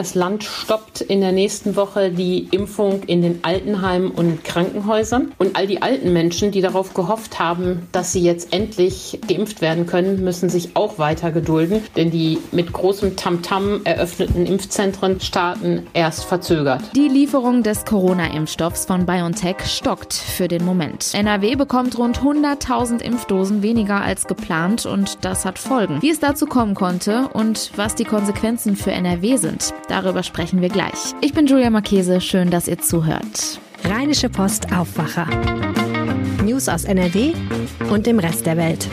das Land stoppt in der nächsten Woche die Impfung in den Altenheimen und Krankenhäusern. Und all die alten Menschen, die darauf gehofft haben, dass sie jetzt endlich geimpft werden können, müssen sich auch weiter gedulden. Denn die mit großem Tamtam -Tam eröffneten Impfzentren starten erst verzögert. Die Lieferung des Corona-Impfstoffs von BioNTech stockt für den Moment. NRW bekommt rund 100.000 Impfdosen weniger als geplant und das hat Folgen. Wie es dazu kommen konnte und was die Konsequenzen für NRW sind, darüber sprechen wir gleich. Ich bin Julia Marchese, schön, dass ihr zuhört. Rheinische Post Aufwacher. News aus NRW und dem Rest der Welt.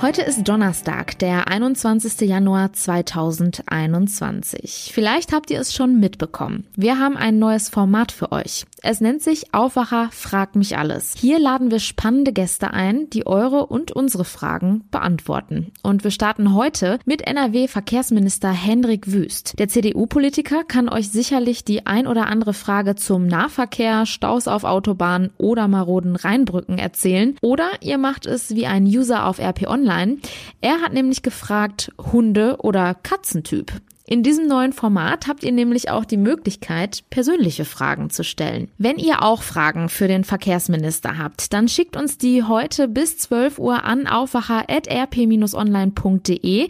Heute ist Donnerstag, der 21. Januar 2021. Vielleicht habt ihr es schon mitbekommen. Wir haben ein neues Format für euch. Es nennt sich Aufwacher Frag mich alles. Hier laden wir spannende Gäste ein, die eure und unsere Fragen beantworten. Und wir starten heute mit NRW-Verkehrsminister Hendrik Wüst. Der CDU-Politiker kann euch sicherlich die ein oder andere Frage zum Nahverkehr, Staus auf Autobahnen oder maroden Rheinbrücken erzählen. Oder ihr macht es wie ein User auf RP Online online. Er hat nämlich gefragt, Hunde oder Katzentyp. In diesem neuen Format habt ihr nämlich auch die Möglichkeit, persönliche Fragen zu stellen. Wenn ihr auch Fragen für den Verkehrsminister habt, dann schickt uns die heute bis 12 Uhr an aufwacher.rp-online.de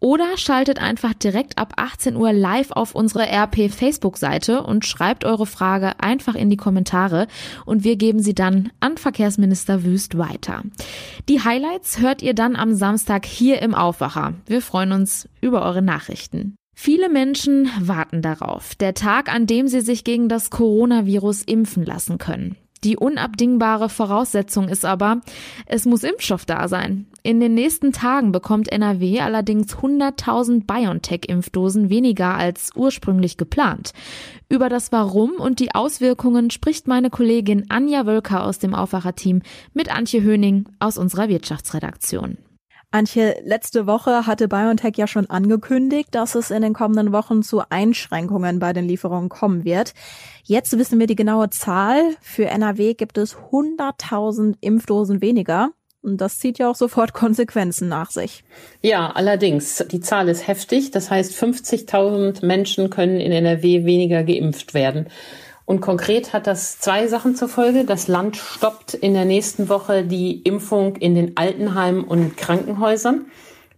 oder schaltet einfach direkt ab 18 Uhr live auf unsere RP Facebook-Seite und schreibt eure Frage einfach in die Kommentare und wir geben sie dann an Verkehrsminister Wüst weiter. Die Highlights hört ihr dann am Samstag hier im Aufwacher. Wir freuen uns über eure Nachrichten. Viele Menschen warten darauf, der Tag, an dem sie sich gegen das Coronavirus impfen lassen können. Die unabdingbare Voraussetzung ist aber, es muss Impfstoff da sein. In den nächsten Tagen bekommt NRW allerdings 100.000 BioNTech-Impfdosen weniger als ursprünglich geplant. Über das Warum und die Auswirkungen spricht meine Kollegin Anja Wölker aus dem Aufwacherteam mit Antje Höning aus unserer Wirtschaftsredaktion. Antje, letzte Woche hatte BioNTech ja schon angekündigt, dass es in den kommenden Wochen zu Einschränkungen bei den Lieferungen kommen wird. Jetzt wissen wir die genaue Zahl. Für NRW gibt es 100.000 Impfdosen weniger. Und das zieht ja auch sofort Konsequenzen nach sich. Ja, allerdings. Die Zahl ist heftig. Das heißt, 50.000 Menschen können in NRW weniger geimpft werden. Und konkret hat das zwei Sachen zur Folge. Das Land stoppt in der nächsten Woche die Impfung in den Altenheimen und Krankenhäusern.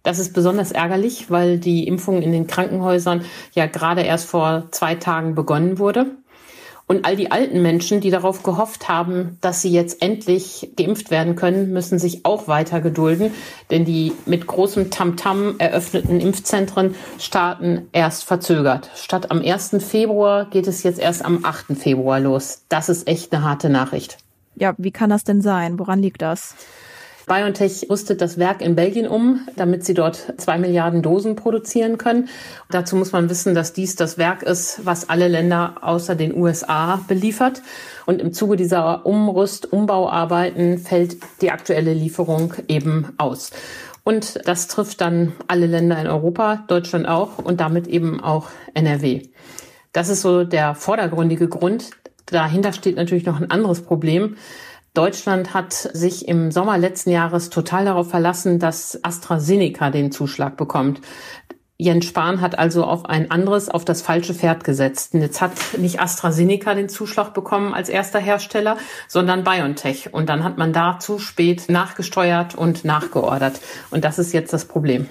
Das ist besonders ärgerlich, weil die Impfung in den Krankenhäusern ja gerade erst vor zwei Tagen begonnen wurde. Und all die alten Menschen, die darauf gehofft haben, dass sie jetzt endlich geimpft werden können, müssen sich auch weiter gedulden, denn die mit großem Tamtam -Tam eröffneten Impfzentren starten erst verzögert. Statt am 1. Februar geht es jetzt erst am 8. Februar los. Das ist echt eine harte Nachricht. Ja, wie kann das denn sein? Woran liegt das? BioNTech rüstet das Werk in Belgien um, damit sie dort zwei Milliarden Dosen produzieren können. Dazu muss man wissen, dass dies das Werk ist, was alle Länder außer den USA beliefert. Und im Zuge dieser Umrüst-, Umbauarbeiten fällt die aktuelle Lieferung eben aus. Und das trifft dann alle Länder in Europa, Deutschland auch und damit eben auch NRW. Das ist so der vordergründige Grund. Dahinter steht natürlich noch ein anderes Problem. Deutschland hat sich im Sommer letzten Jahres total darauf verlassen, dass AstraZeneca den Zuschlag bekommt. Jens Spahn hat also auf ein anderes, auf das falsche Pferd gesetzt. Und jetzt hat nicht AstraZeneca den Zuschlag bekommen als erster Hersteller, sondern BioNTech. Und dann hat man da zu spät nachgesteuert und nachgeordert. Und das ist jetzt das Problem.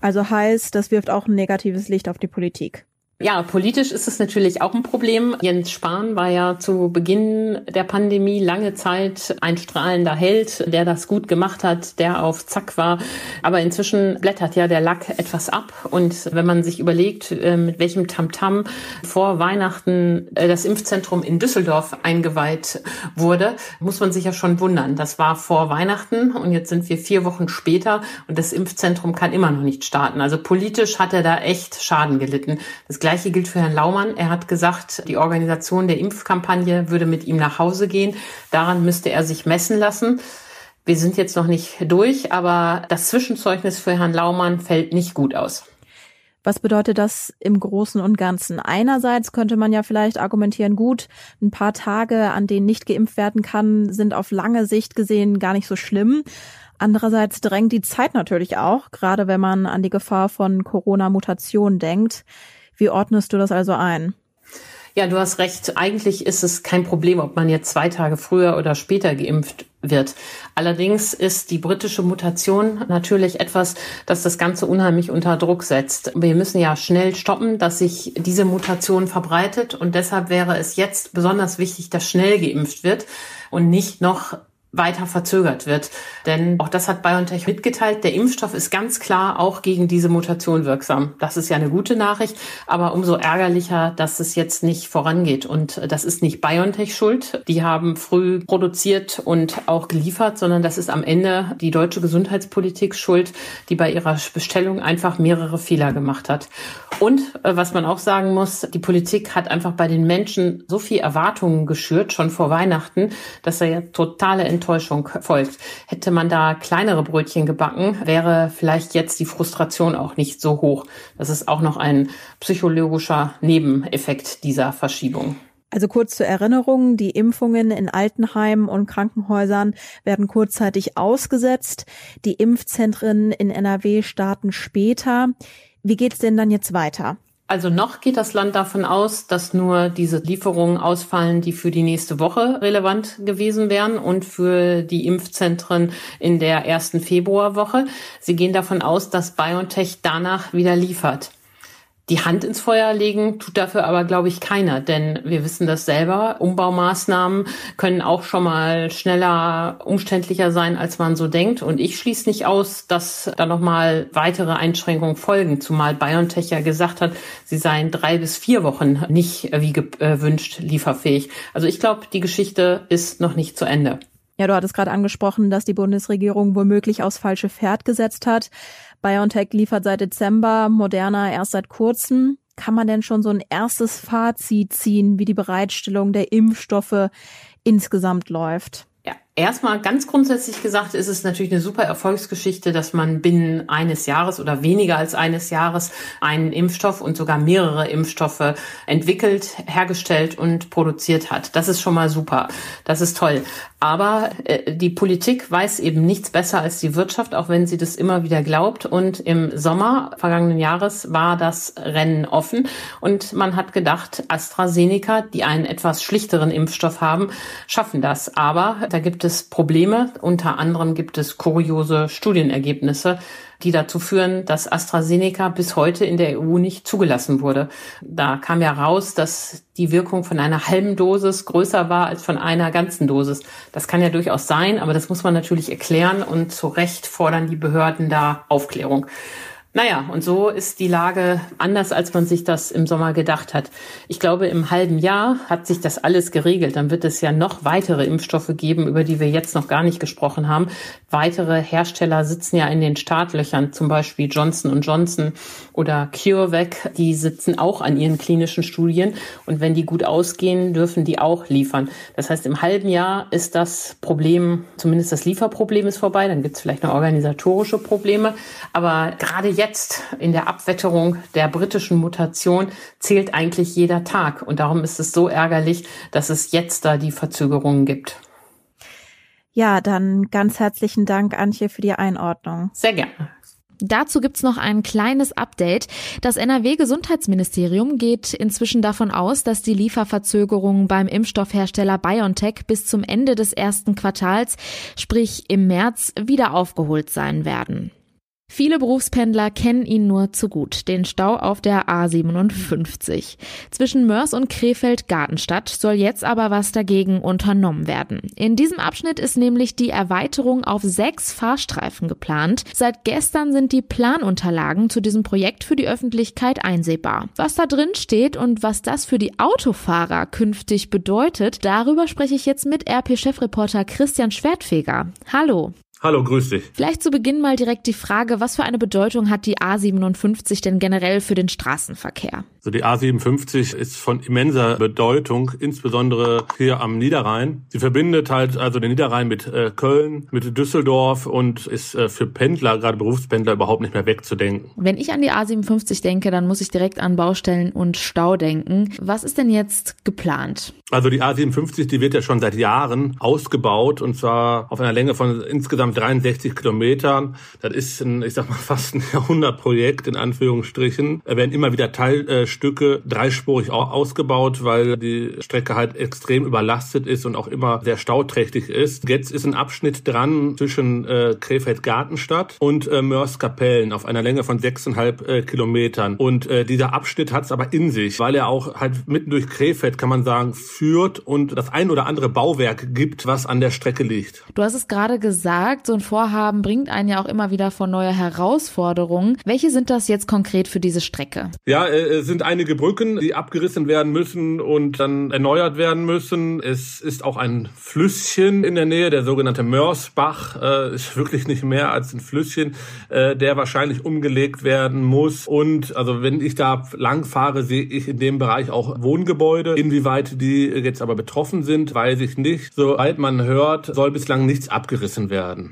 Also heißt, das wirft auch ein negatives Licht auf die Politik. Ja, politisch ist es natürlich auch ein Problem. Jens Spahn war ja zu Beginn der Pandemie lange Zeit ein strahlender Held, der das gut gemacht hat, der auf Zack war. Aber inzwischen blättert ja der Lack etwas ab. Und wenn man sich überlegt, äh, mit welchem Tamtam vor Weihnachten äh, das Impfzentrum in Düsseldorf eingeweiht wurde, muss man sich ja schon wundern. Das war vor Weihnachten und jetzt sind wir vier Wochen später und das Impfzentrum kann immer noch nicht starten. Also politisch hat er da echt Schaden gelitten. Das gilt für Herrn Laumann. Er hat gesagt, die Organisation der Impfkampagne würde mit ihm nach Hause gehen. Daran müsste er sich messen lassen. Wir sind jetzt noch nicht durch, aber das Zwischenzeugnis für Herrn Laumann fällt nicht gut aus. Was bedeutet das im Großen und Ganzen? Einerseits könnte man ja vielleicht argumentieren, gut, ein paar Tage, an denen nicht geimpft werden kann, sind auf lange Sicht gesehen gar nicht so schlimm. Andererseits drängt die Zeit natürlich auch, gerade wenn man an die Gefahr von Corona-Mutationen denkt. Wie ordnest du das also ein? Ja, du hast recht. Eigentlich ist es kein Problem, ob man jetzt zwei Tage früher oder später geimpft wird. Allerdings ist die britische Mutation natürlich etwas, das das Ganze unheimlich unter Druck setzt. Wir müssen ja schnell stoppen, dass sich diese Mutation verbreitet und deshalb wäre es jetzt besonders wichtig, dass schnell geimpft wird und nicht noch weiter verzögert wird. Denn auch das hat BioNTech mitgeteilt. Der Impfstoff ist ganz klar auch gegen diese Mutation wirksam. Das ist ja eine gute Nachricht, aber umso ärgerlicher, dass es jetzt nicht vorangeht. Und das ist nicht BioNTech schuld. Die haben früh produziert und auch geliefert, sondern das ist am Ende die deutsche Gesundheitspolitik schuld, die bei ihrer Bestellung einfach mehrere Fehler gemacht hat. Und äh, was man auch sagen muss, die Politik hat einfach bei den Menschen so viel Erwartungen geschürt, schon vor Weihnachten, dass er ja totale Enttäuschung folgt. Hätte man da kleinere Brötchen gebacken, wäre vielleicht jetzt die Frustration auch nicht so hoch. Das ist auch noch ein psychologischer Nebeneffekt dieser Verschiebung. Also kurz zur Erinnerung, die Impfungen in Altenheimen und Krankenhäusern werden kurzzeitig ausgesetzt. Die Impfzentren in NRW starten später. Wie geht's denn dann jetzt weiter? Also noch geht das Land davon aus, dass nur diese Lieferungen ausfallen, die für die nächste Woche relevant gewesen wären und für die Impfzentren in der ersten Februarwoche. Sie gehen davon aus, dass BioNTech danach wieder liefert die Hand ins Feuer legen tut dafür aber, glaube ich, keiner, denn wir wissen das selber. Umbaumaßnahmen können auch schon mal schneller, umständlicher sein, als man so denkt. Und ich schließe nicht aus, dass da nochmal weitere Einschränkungen folgen, zumal BioNTech ja gesagt hat, sie seien drei bis vier Wochen nicht wie gewünscht lieferfähig. Also ich glaube, die Geschichte ist noch nicht zu Ende. Ja, du hattest gerade angesprochen, dass die Bundesregierung womöglich aufs falsche Pferd gesetzt hat. BioNTech liefert seit Dezember, Moderna erst seit kurzem. Kann man denn schon so ein erstes Fazit ziehen, wie die Bereitstellung der Impfstoffe insgesamt läuft? Erstmal ganz grundsätzlich gesagt ist es natürlich eine super Erfolgsgeschichte, dass man binnen eines Jahres oder weniger als eines Jahres einen Impfstoff und sogar mehrere Impfstoffe entwickelt, hergestellt und produziert hat. Das ist schon mal super. Das ist toll. Aber äh, die Politik weiß eben nichts besser als die Wirtschaft, auch wenn sie das immer wieder glaubt. Und im Sommer vergangenen Jahres war das Rennen offen und man hat gedacht, AstraZeneca, die einen etwas schlichteren Impfstoff haben, schaffen das. Aber da gibt gibt es Probleme. Unter anderem gibt es kuriose Studienergebnisse, die dazu führen, dass AstraZeneca bis heute in der EU nicht zugelassen wurde. Da kam ja raus, dass die Wirkung von einer halben Dosis größer war als von einer ganzen Dosis. Das kann ja durchaus sein, aber das muss man natürlich erklären und zu Recht fordern die Behörden da Aufklärung. Naja, und so ist die Lage anders, als man sich das im Sommer gedacht hat. Ich glaube, im halben Jahr hat sich das alles geregelt. Dann wird es ja noch weitere Impfstoffe geben, über die wir jetzt noch gar nicht gesprochen haben. Weitere Hersteller sitzen ja in den Startlöchern, zum Beispiel Johnson Johnson oder CureVac. Die sitzen auch an ihren klinischen Studien. Und wenn die gut ausgehen, dürfen die auch liefern. Das heißt, im halben Jahr ist das Problem, zumindest das Lieferproblem ist vorbei. Dann gibt es vielleicht noch organisatorische Probleme. Aber gerade jetzt jetzt in der Abwetterung der britischen Mutation zählt eigentlich jeder Tag. Und darum ist es so ärgerlich, dass es jetzt da die Verzögerungen gibt. Ja, dann ganz herzlichen Dank, Antje, für die Einordnung. Sehr gerne. Dazu gibt's noch ein kleines Update. Das NRW-Gesundheitsministerium geht inzwischen davon aus, dass die Lieferverzögerungen beim Impfstoffhersteller BioNTech bis zum Ende des ersten Quartals, sprich im März, wieder aufgeholt sein werden. Viele Berufspendler kennen ihn nur zu gut, den Stau auf der A57. Zwischen Mörs und Krefeld-Gartenstadt soll jetzt aber was dagegen unternommen werden. In diesem Abschnitt ist nämlich die Erweiterung auf sechs Fahrstreifen geplant. Seit gestern sind die Planunterlagen zu diesem Projekt für die Öffentlichkeit einsehbar. Was da drin steht und was das für die Autofahrer künftig bedeutet, darüber spreche ich jetzt mit RP-Chefreporter Christian Schwertfeger. Hallo. Hallo, grüß dich. Vielleicht zu Beginn mal direkt die Frage, was für eine Bedeutung hat die A57 denn generell für den Straßenverkehr? Also die A57 ist von immenser Bedeutung, insbesondere hier am Niederrhein. Sie verbindet halt also den Niederrhein mit äh, Köln, mit Düsseldorf und ist äh, für Pendler, gerade Berufspendler, überhaupt nicht mehr wegzudenken. Wenn ich an die A57 denke, dann muss ich direkt an Baustellen und Stau denken. Was ist denn jetzt geplant? Also die A57, die wird ja schon seit Jahren ausgebaut und zwar auf einer Länge von insgesamt 63 Kilometern. Das ist ein, ich sag mal, fast ein Jahrhundertprojekt in Anführungsstrichen. Da werden immer wieder Teilstücke dreispurig ausgebaut, weil die Strecke halt extrem überlastet ist und auch immer sehr stauträchtig ist. Jetzt ist ein Abschnitt dran zwischen äh, Krefeld-Gartenstadt und äh, Mörs-Kapellen auf einer Länge von sechseinhalb äh, Kilometern. Und äh, dieser Abschnitt hat es aber in sich, weil er auch halt mitten durch Krefeld, kann man sagen, führt und das ein oder andere Bauwerk gibt, was an der Strecke liegt. Du hast es gerade gesagt, so ein Vorhaben bringt einen ja auch immer wieder vor neue Herausforderungen. Welche sind das jetzt konkret für diese Strecke? Ja, äh, es sind einige Brücken, die abgerissen werden müssen und dann erneuert werden müssen. Es ist auch ein Flüsschen in der Nähe, der sogenannte Mörsbach, äh, ist wirklich nicht mehr als ein Flüsschen, äh, der wahrscheinlich umgelegt werden muss. Und also wenn ich da lang fahre, sehe ich in dem Bereich auch Wohngebäude. Inwieweit die jetzt aber betroffen sind, weiß ich nicht. Soweit man hört, soll bislang nichts abgerissen werden.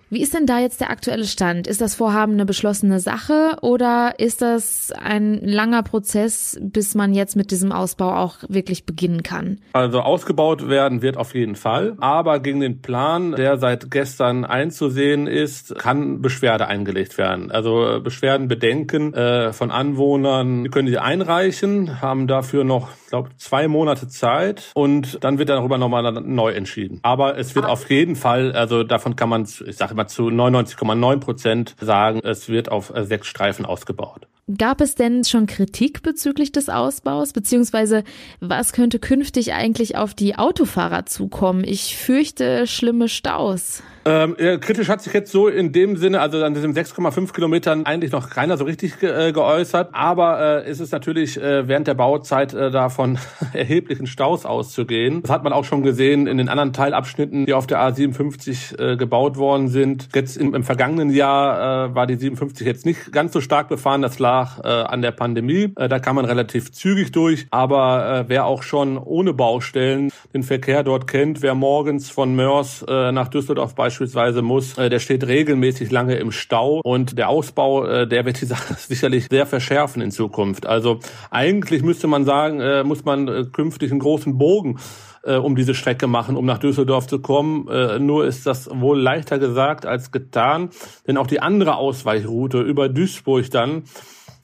Wie ist denn da jetzt der aktuelle Stand? Ist das Vorhaben eine beschlossene Sache oder ist das ein langer Prozess, bis man jetzt mit diesem Ausbau auch wirklich beginnen kann? Also ausgebaut werden wird auf jeden Fall, aber gegen den Plan, der seit gestern einzusehen ist, kann Beschwerde eingelegt werden. Also äh, Beschwerden, Bedenken äh, von Anwohnern, die können die einreichen, haben dafür noch, glaube zwei Monate Zeit und dann wird darüber nochmal neu entschieden. Aber es wird auf jeden Fall, also davon kann man, ich sage immer zu 99,9 Prozent sagen, es wird auf äh, sechs Streifen ausgebaut. Gab es denn schon Kritik bezüglich des Ausbaus? Beziehungsweise was könnte künftig eigentlich auf die Autofahrer zukommen? Ich fürchte schlimme Staus. Ähm, kritisch hat sich jetzt so in dem Sinne, also an diesen 6,5 Kilometern eigentlich noch keiner so richtig ge äh, geäußert. Aber äh, es ist natürlich äh, während der Bauzeit äh, davon erheblichen Staus auszugehen. Das hat man auch schon gesehen in den anderen Teilabschnitten, die auf der A57 äh, gebaut worden sind. Jetzt im, im vergangenen Jahr äh, war die 57 jetzt nicht ganz so stark befahren. Das lag äh, an der Pandemie. Äh, da kam man relativ zügig durch. Aber äh, wer auch schon ohne Baustellen den Verkehr dort kennt, wer morgens von Mörs äh, nach Düsseldorf beispielsweise muss, äh, der steht regelmäßig lange im Stau und der Ausbau, äh, der wird die Sache sicherlich sehr verschärfen in Zukunft. Also eigentlich müsste man sagen, äh, muss man künftig einen großen Bogen um diese Strecke machen, um nach Düsseldorf zu kommen. nur ist das wohl leichter gesagt als getan, denn auch die andere Ausweichroute über Duisburg dann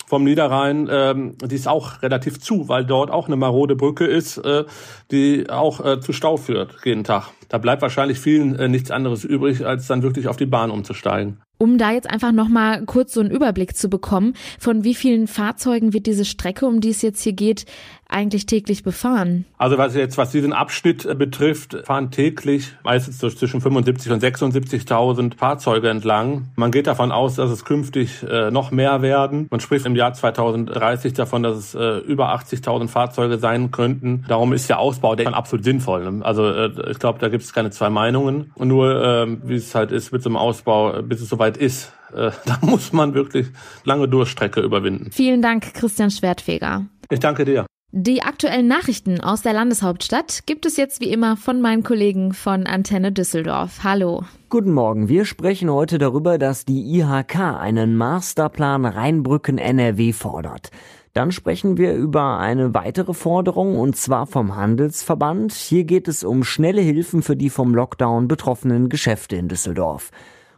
vom Niederrhein, ähm, die ist auch relativ zu, weil dort auch eine marode Brücke ist, äh, die auch äh, zu Stau führt jeden Tag. Da bleibt wahrscheinlich vielen äh, nichts anderes übrig, als dann wirklich auf die Bahn umzusteigen. Um da jetzt einfach nochmal kurz so einen Überblick zu bekommen, von wie vielen Fahrzeugen wird diese Strecke, um die es jetzt hier geht, eigentlich täglich befahren? Also was jetzt, was diesen Abschnitt äh, betrifft, fahren täglich meistens so zwischen 75 und 76.000 Fahrzeuge entlang. Man geht davon aus, dass es künftig äh, noch mehr werden. Man spricht im Jahr 2030 davon, dass es äh, über 80.000 Fahrzeuge sein könnten. Darum ist der Ausbau der absolut sinnvoll. Ne? Also äh, ich glaube, da gibt es keine zwei Meinungen. Und nur, äh, wie es halt ist mit so einem Ausbau, bis es soweit ist, äh, da muss man wirklich lange Durchstrecke überwinden. Vielen Dank, Christian Schwertfeger. Ich danke dir. Die aktuellen Nachrichten aus der Landeshauptstadt gibt es jetzt wie immer von meinen Kollegen von Antenne Düsseldorf. Hallo. Guten Morgen. Wir sprechen heute darüber, dass die IHK einen Masterplan Rheinbrücken NRW fordert. Dann sprechen wir über eine weitere Forderung und zwar vom Handelsverband. Hier geht es um schnelle Hilfen für die vom Lockdown betroffenen Geschäfte in Düsseldorf.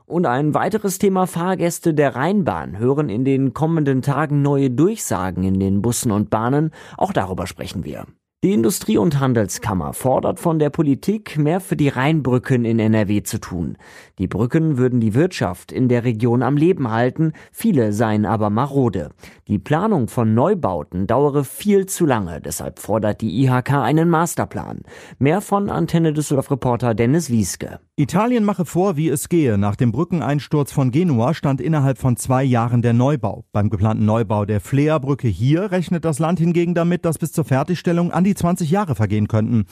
Und ein weiteres Thema Fahrgäste der Rheinbahn hören in den kommenden Tagen neue Durchsagen in den Bussen und Bahnen. Auch darüber sprechen wir. Die Industrie- und Handelskammer fordert von der Politik, mehr für die Rheinbrücken in NRW zu tun. Die Brücken würden die Wirtschaft in der Region am Leben halten, viele seien aber marode. Die Planung von Neubauten dauere viel zu lange, deshalb fordert die IHK einen Masterplan. Mehr von Antenne Düsseldorf-Reporter Dennis Wieske. Italien mache vor, wie es gehe. Nach dem Brückeneinsturz von Genua stand innerhalb von zwei Jahren der Neubau. Beim geplanten Neubau der Flea-Brücke hier rechnet das Land hingegen damit, dass bis zur Fertigstellung an die 20 Jahre vergehen könnten.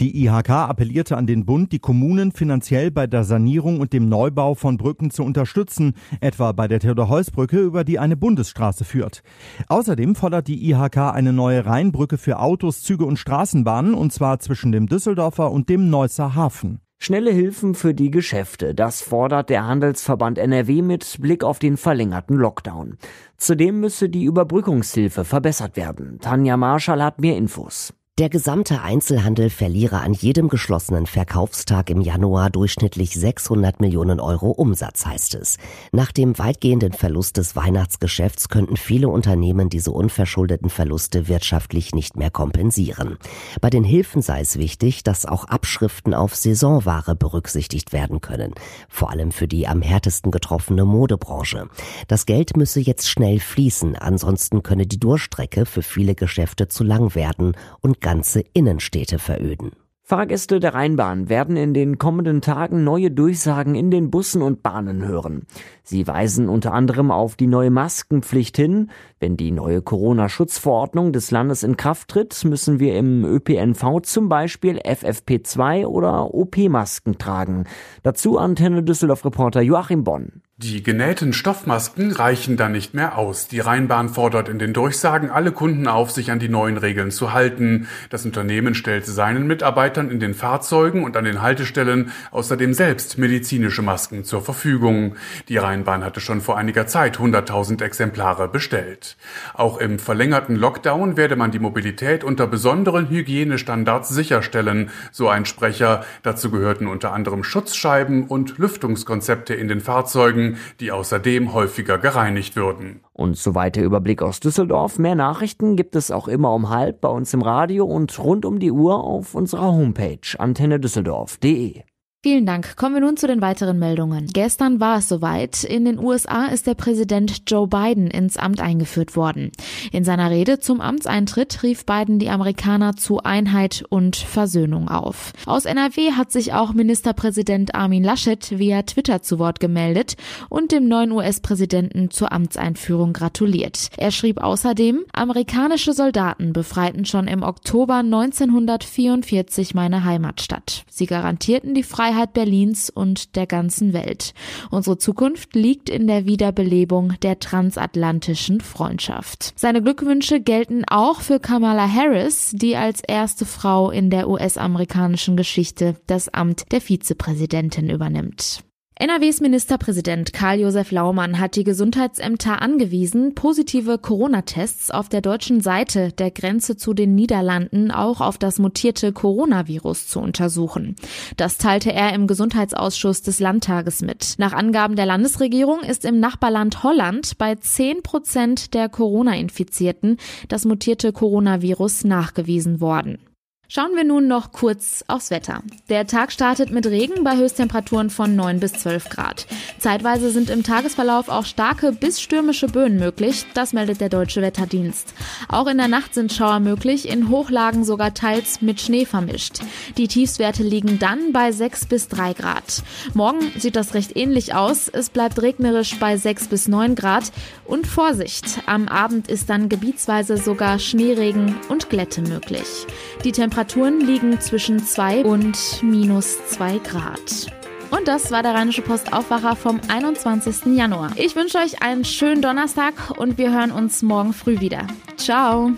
Die IHK appellierte an den Bund, die Kommunen finanziell bei der Sanierung und dem Neubau von Brücken zu unterstützen, etwa bei der Theodor-Heuss-Brücke, über die eine Bundesstraße führt. Außerdem fordert die IHK eine neue Rheinbrücke für Autos, Züge und Straßenbahnen, und zwar zwischen dem Düsseldorfer und dem Neusser Hafen. Schnelle Hilfen für die Geschäfte, das fordert der Handelsverband NRW mit Blick auf den verlängerten Lockdown. Zudem müsse die Überbrückungshilfe verbessert werden. Tanja Marschall hat mehr Infos. Der gesamte Einzelhandel verliere an jedem geschlossenen Verkaufstag im Januar durchschnittlich 600 Millionen Euro Umsatz, heißt es. Nach dem weitgehenden Verlust des Weihnachtsgeschäfts könnten viele Unternehmen diese unverschuldeten Verluste wirtschaftlich nicht mehr kompensieren. Bei den Hilfen sei es wichtig, dass auch Abschriften auf Saisonware berücksichtigt werden können. Vor allem für die am härtesten getroffene Modebranche. Das Geld müsse jetzt schnell fließen, ansonsten könne die Durchstrecke für viele Geschäfte zu lang werden und ganze Innenstädte veröden. Fahrgäste der Rheinbahn werden in den kommenden Tagen neue Durchsagen in den Bussen und Bahnen hören. Sie weisen unter anderem auf die neue Maskenpflicht hin. Wenn die neue Corona-Schutzverordnung des Landes in Kraft tritt, müssen wir im ÖPNV zum Beispiel FFP2 oder OP-Masken tragen. Dazu Antenne Düsseldorf-Reporter Joachim Bonn. Die genähten Stoffmasken reichen dann nicht mehr aus. Die Rheinbahn fordert in den Durchsagen alle Kunden auf, sich an die neuen Regeln zu halten. Das Unternehmen stellt seinen Mitarbeitern in den Fahrzeugen und an den Haltestellen außerdem selbst medizinische Masken zur Verfügung. Die Rheinbahn hatte schon vor einiger Zeit 100.000 Exemplare bestellt. Auch im verlängerten Lockdown werde man die Mobilität unter besonderen Hygienestandards sicherstellen, so ein Sprecher. Dazu gehörten unter anderem Schutzscheiben und Lüftungskonzepte in den Fahrzeugen die außerdem häufiger gereinigt würden. Und soweit der Überblick aus Düsseldorf. Mehr Nachrichten gibt es auch immer um halb bei uns im Radio und rund um die Uhr auf unserer Homepage antennedüsseldorf.de. Vielen Dank. Kommen wir nun zu den weiteren Meldungen. Gestern war es soweit. In den USA ist der Präsident Joe Biden ins Amt eingeführt worden. In seiner Rede zum Amtseintritt rief Biden die Amerikaner zu Einheit und Versöhnung auf. Aus NRW hat sich auch Ministerpräsident Armin Laschet via Twitter zu Wort gemeldet und dem neuen US-Präsidenten zur Amtseinführung gratuliert. Er schrieb außerdem, amerikanische Soldaten befreiten schon im Oktober 1944 meine Heimatstadt. Sie garantierten die Freiheit Freiheit Berlins und der ganzen Welt. Unsere Zukunft liegt in der Wiederbelebung der transatlantischen Freundschaft. Seine Glückwünsche gelten auch für Kamala Harris, die als erste Frau in der US-amerikanischen Geschichte das Amt der Vizepräsidentin übernimmt. NRWs Ministerpräsident Karl-Josef Laumann hat die Gesundheitsämter angewiesen, positive Corona-Tests auf der deutschen Seite der Grenze zu den Niederlanden auch auf das mutierte Coronavirus zu untersuchen. Das teilte er im Gesundheitsausschuss des Landtages mit. Nach Angaben der Landesregierung ist im Nachbarland Holland bei 10 Prozent der Corona-Infizierten das mutierte Coronavirus nachgewiesen worden. Schauen wir nun noch kurz aufs Wetter. Der Tag startet mit Regen bei Höchsttemperaturen von 9 bis 12 Grad. Zeitweise sind im Tagesverlauf auch starke bis stürmische Böen möglich, das meldet der Deutsche Wetterdienst. Auch in der Nacht sind Schauer möglich, in Hochlagen sogar teils mit Schnee vermischt. Die Tiefstwerte liegen dann bei 6 bis 3 Grad. Morgen sieht das recht ähnlich aus, es bleibt regnerisch bei 6 bis 9 Grad und Vorsicht, am Abend ist dann gebietsweise sogar Schneeregen und Glätte möglich. Die Temperaturen liegen zwischen 2 und minus 2 Grad. Und das war der Rheinische Post Aufwacher vom 21. Januar. Ich wünsche euch einen schönen Donnerstag und wir hören uns morgen früh wieder. Ciao!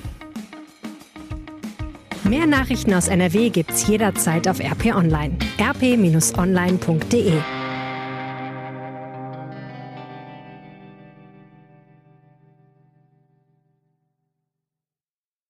Mehr Nachrichten aus NRW gibt's jederzeit auf RP Online. rp-online.de